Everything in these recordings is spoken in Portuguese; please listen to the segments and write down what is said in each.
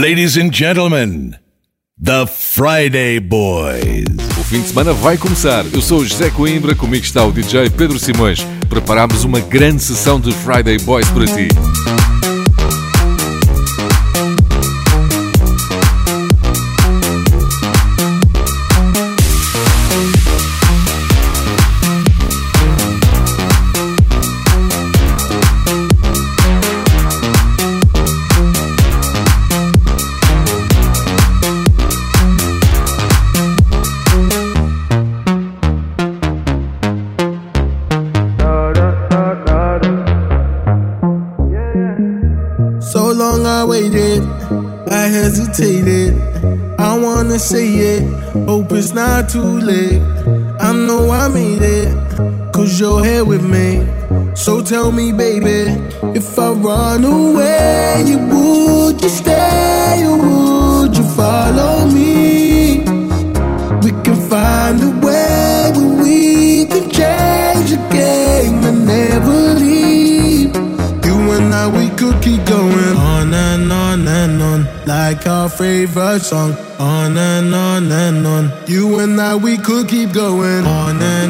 Ladies and gentlemen, The Friday Boys. O fim de semana vai começar. Eu sou o José Coimbra, comigo está o DJ Pedro Simões. Preparámos uma grande sessão de Friday Boys para ti. Not too late. I know I made it, cause you're here with me. So tell me, baby, if I run away, you would you stay or would you follow me? We can find a way where we can change the game and never leave. You and I, we could keep going on and on and on, like our favorite song we could keep going. On and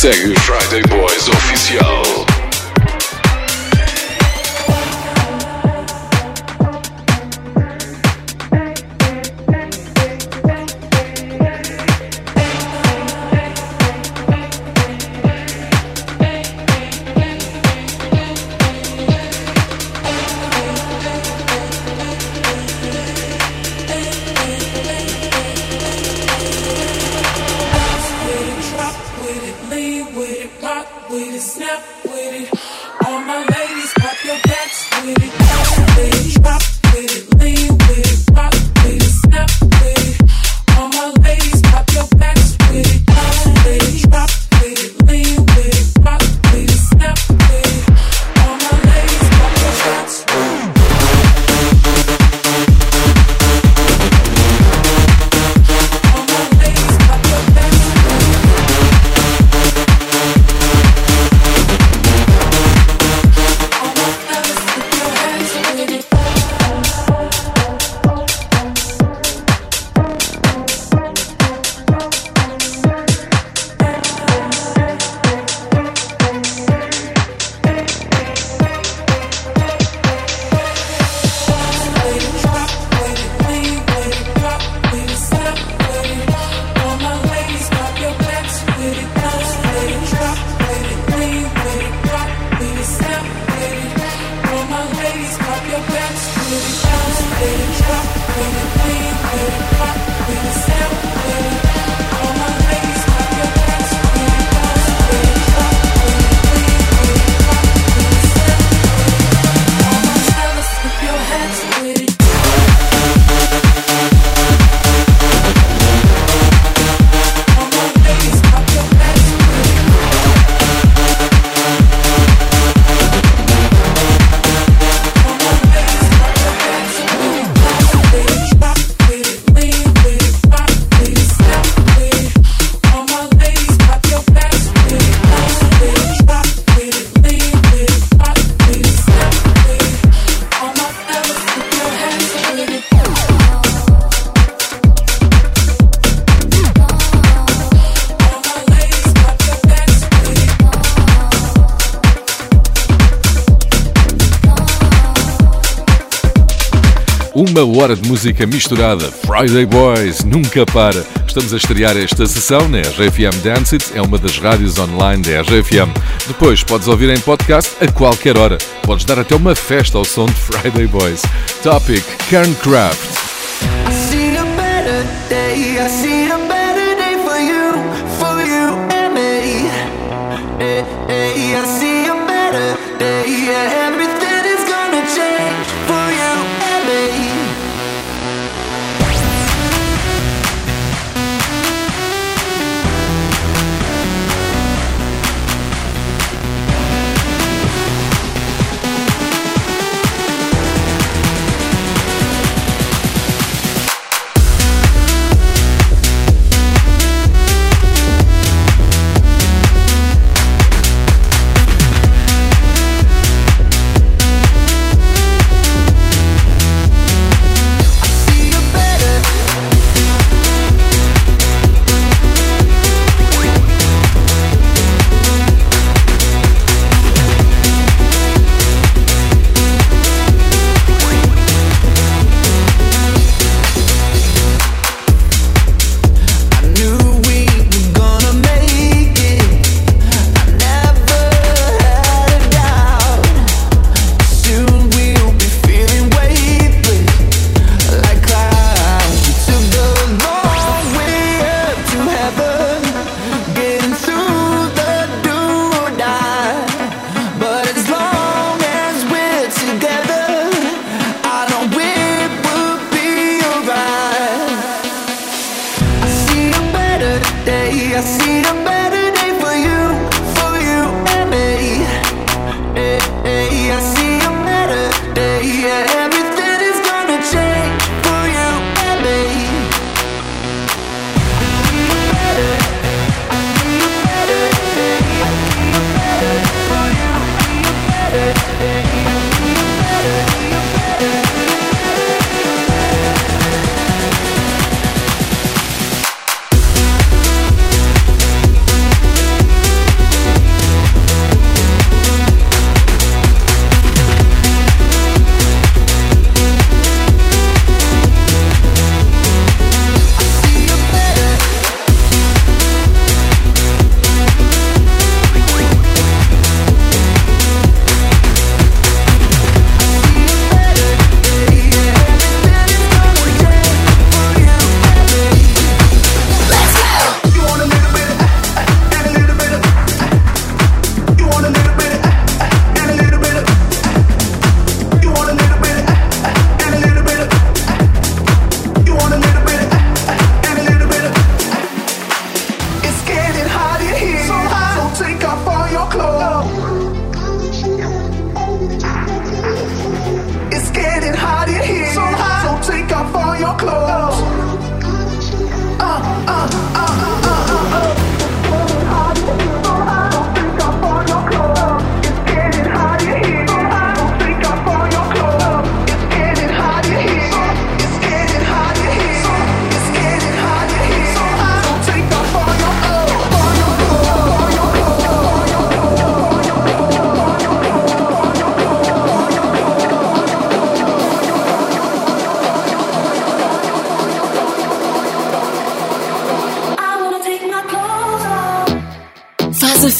Second. Hora de música misturada. Friday Boys nunca para. Estamos a estrear esta sessão na RFM Dance It, é uma das rádios online da RFM. Depois podes ouvir em podcast a qualquer hora. Podes dar até uma festa ao som de Friday Boys. Topic Kerncraft. I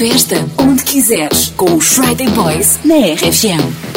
festa onde quiseres com os Friday Boys na RFM.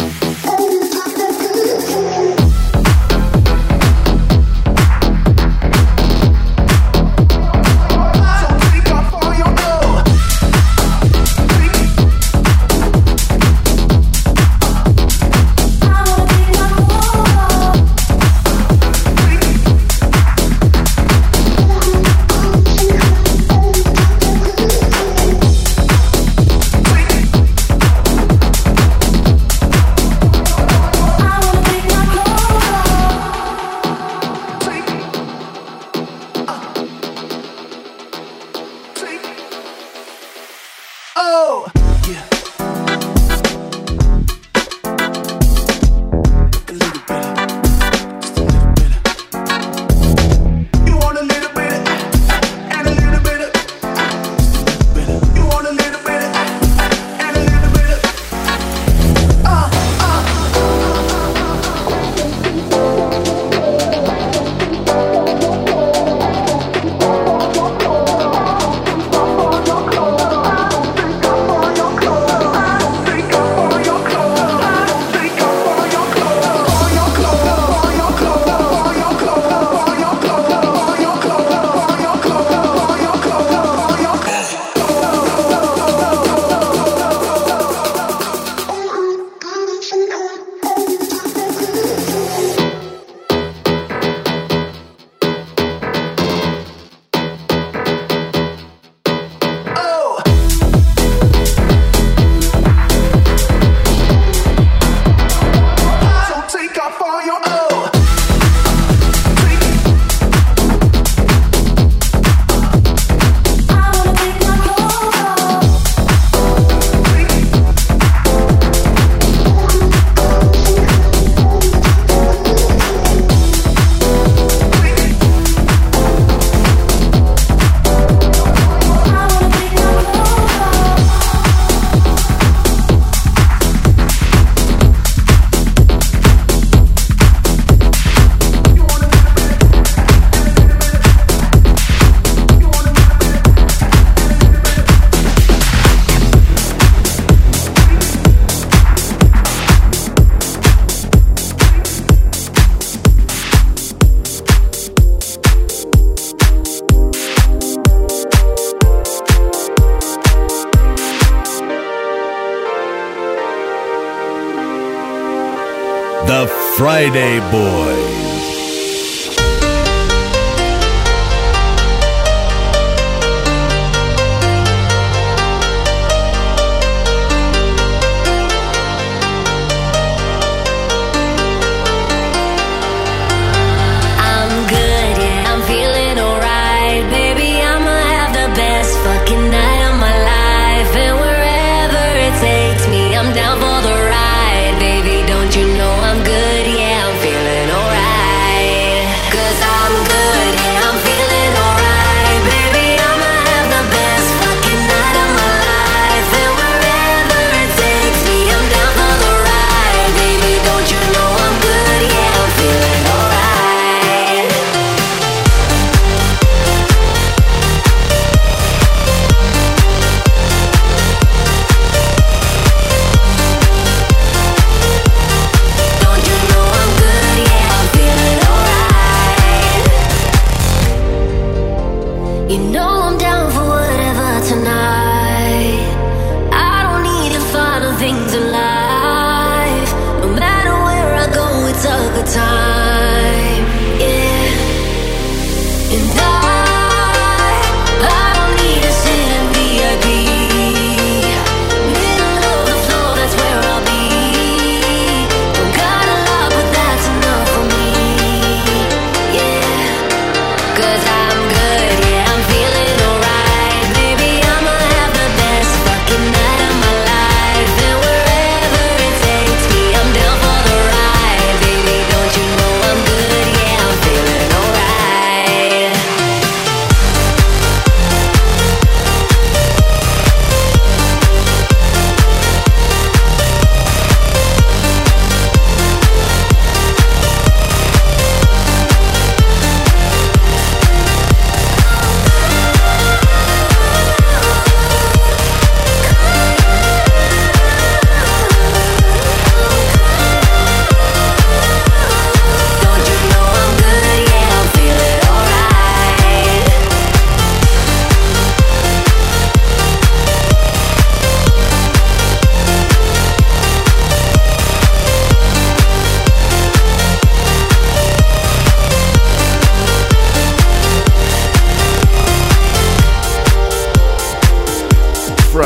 Friday Boy.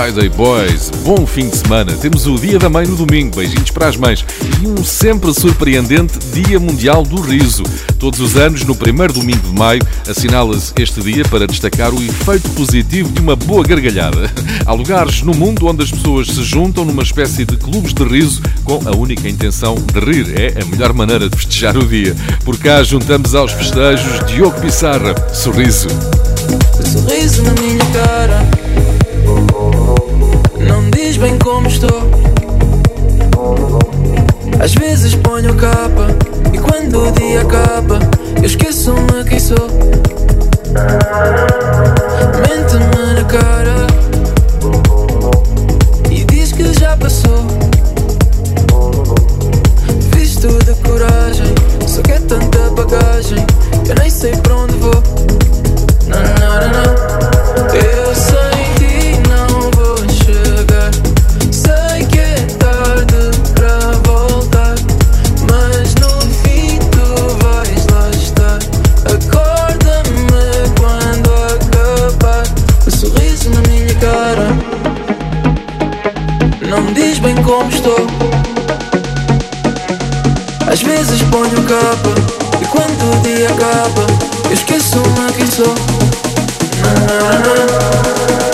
Friday Boys. Bom fim de semana. Temos o Dia da Mãe no domingo. Beijinhos para as mães. E um sempre surpreendente Dia Mundial do Riso. Todos os anos, no primeiro domingo de maio, assinala-se este dia para destacar o efeito positivo de uma boa gargalhada. Há lugares no mundo onde as pessoas se juntam numa espécie de clubes de riso com a única intenção de rir. É a melhor maneira de festejar o dia. Por cá, juntamos aos festejos Diogo Pissarra. Sorriso. Sorriso na minha cara bem como estou. Às vezes ponho capa e quando o dia acaba, eu esqueço-me quem sou. Mente-me na cara e diz que já passou. Visto de coragem, só que é tanta bagagem, eu nem sei para onde vou. Não, não, não, não. Vezes ponho capa e quando o dia acaba, eu esqueço-me quem sou. Não, não, não.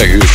Instagram, segue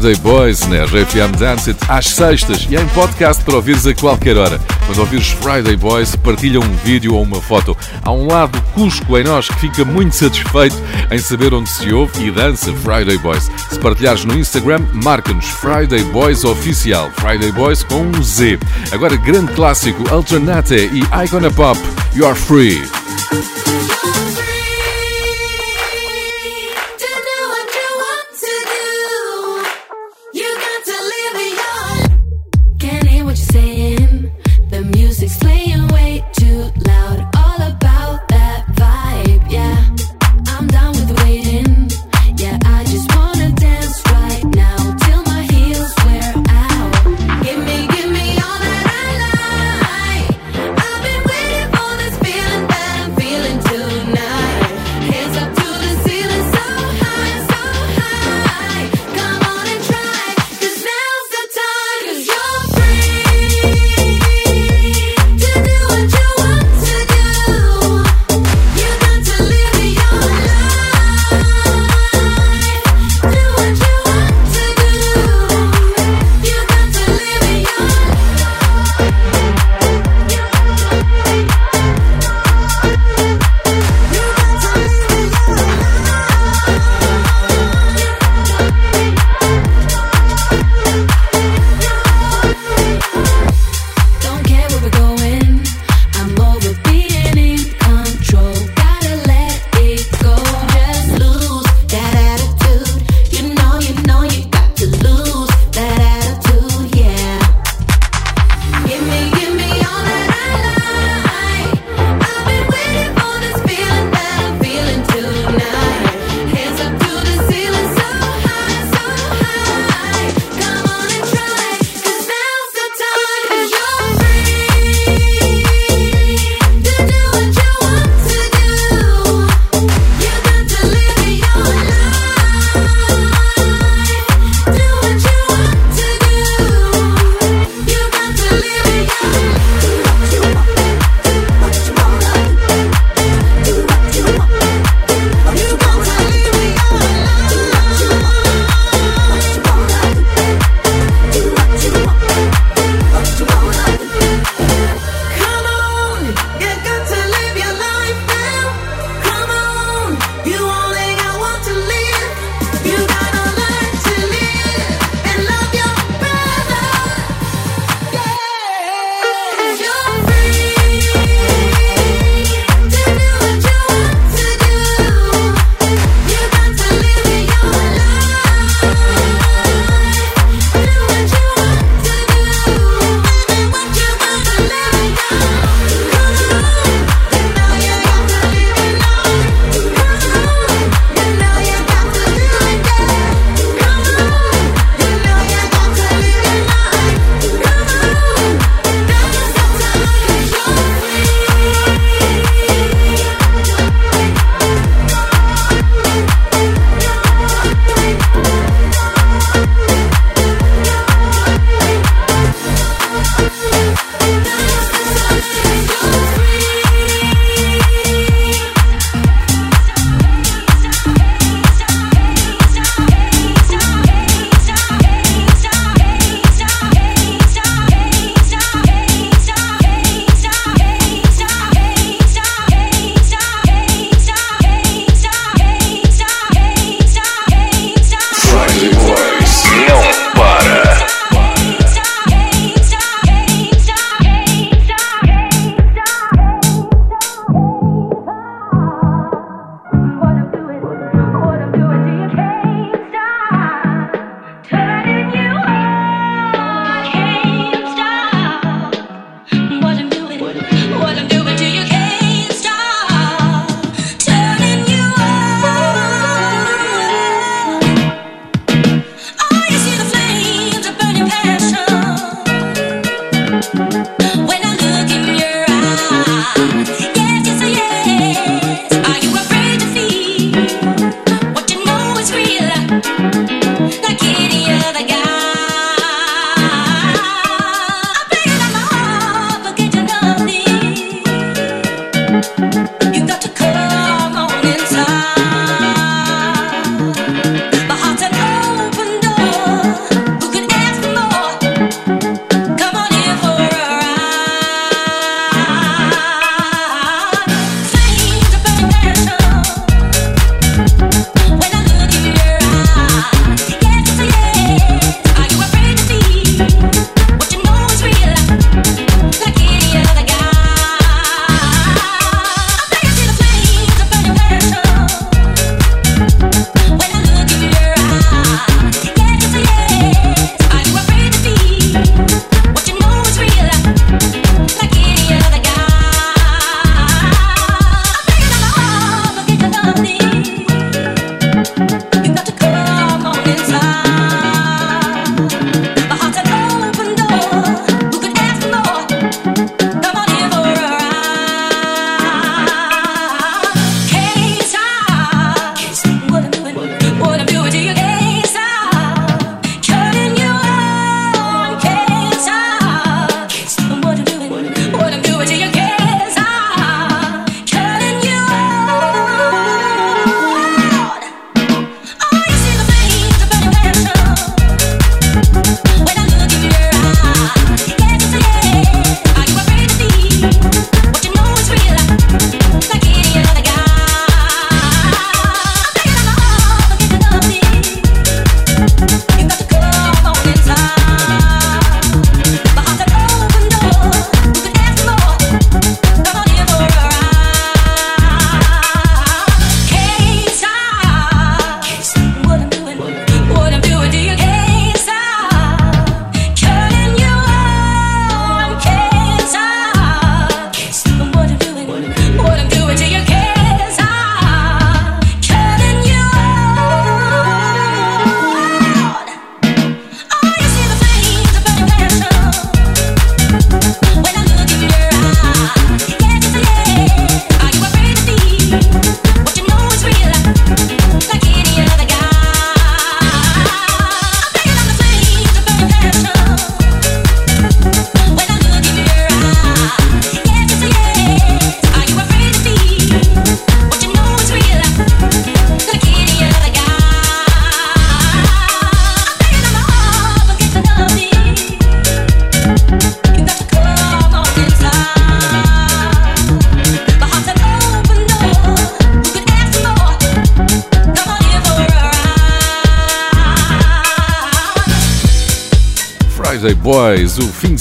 Friday Boys na RFM Dance It às sextas e em podcast para ouvires a qualquer hora. Quando ouvires Friday Boys, partilha um vídeo ou uma foto. Há um lado cusco em nós que fica muito satisfeito em saber onde se ouve e dança Friday Boys. Se partilhares no Instagram, marca-nos Friday Boys Oficial. Friday Boys com um Z. Agora, grande clássico Alternate e Icona Pop. You're Free.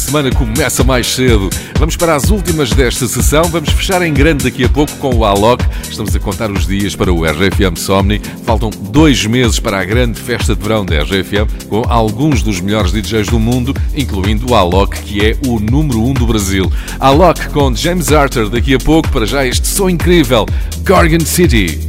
Semana começa mais cedo. Vamos para as últimas desta sessão. Vamos fechar em grande daqui a pouco com o Alok. Estamos a contar os dias para o RFM Somni. Faltam dois meses para a grande festa de verão da RFM, com alguns dos melhores DJs do mundo, incluindo o Alok, que é o número um do Brasil. Alok com James Arthur daqui a pouco. Para já este som incrível, Gorgon City.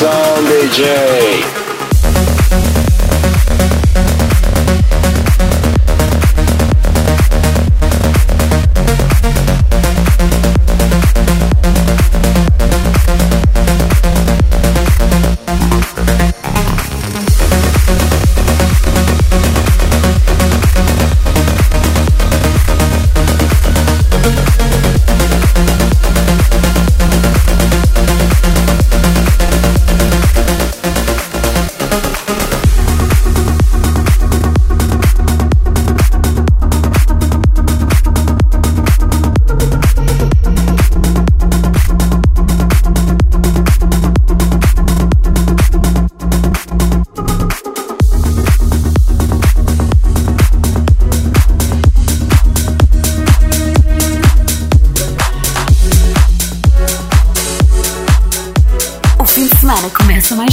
Sound DJ.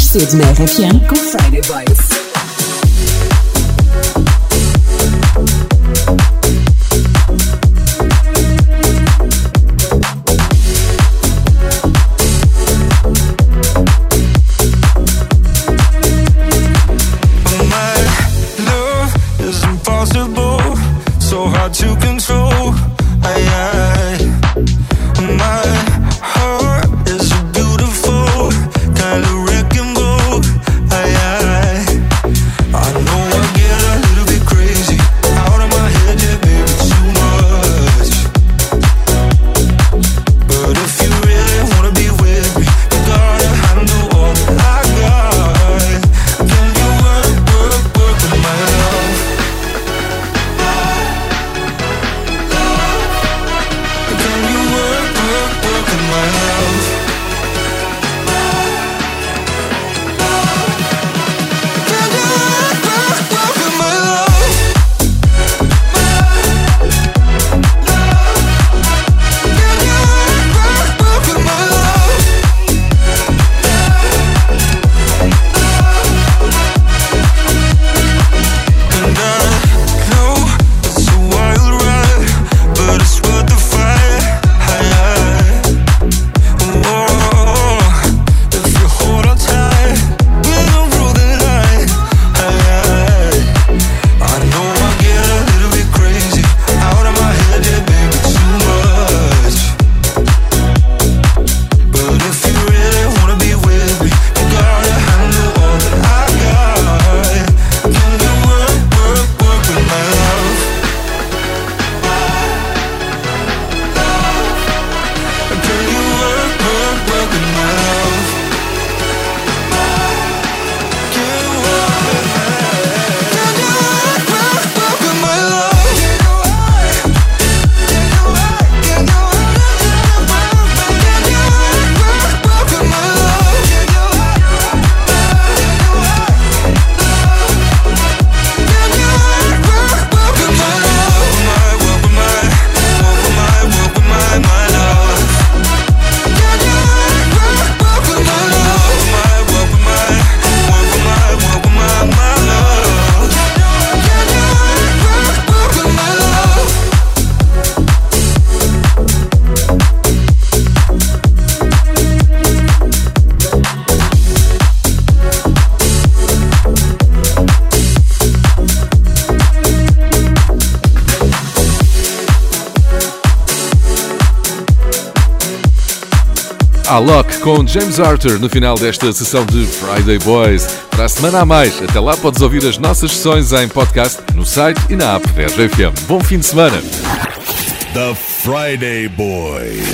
Cedo na RFM com Friday com James Arthur no final desta sessão de Friday Boys. Para a semana a mais, até lá podes ouvir as nossas sessões em podcast, no site e na app da RFM. Bom fim de semana! The Friday Boys.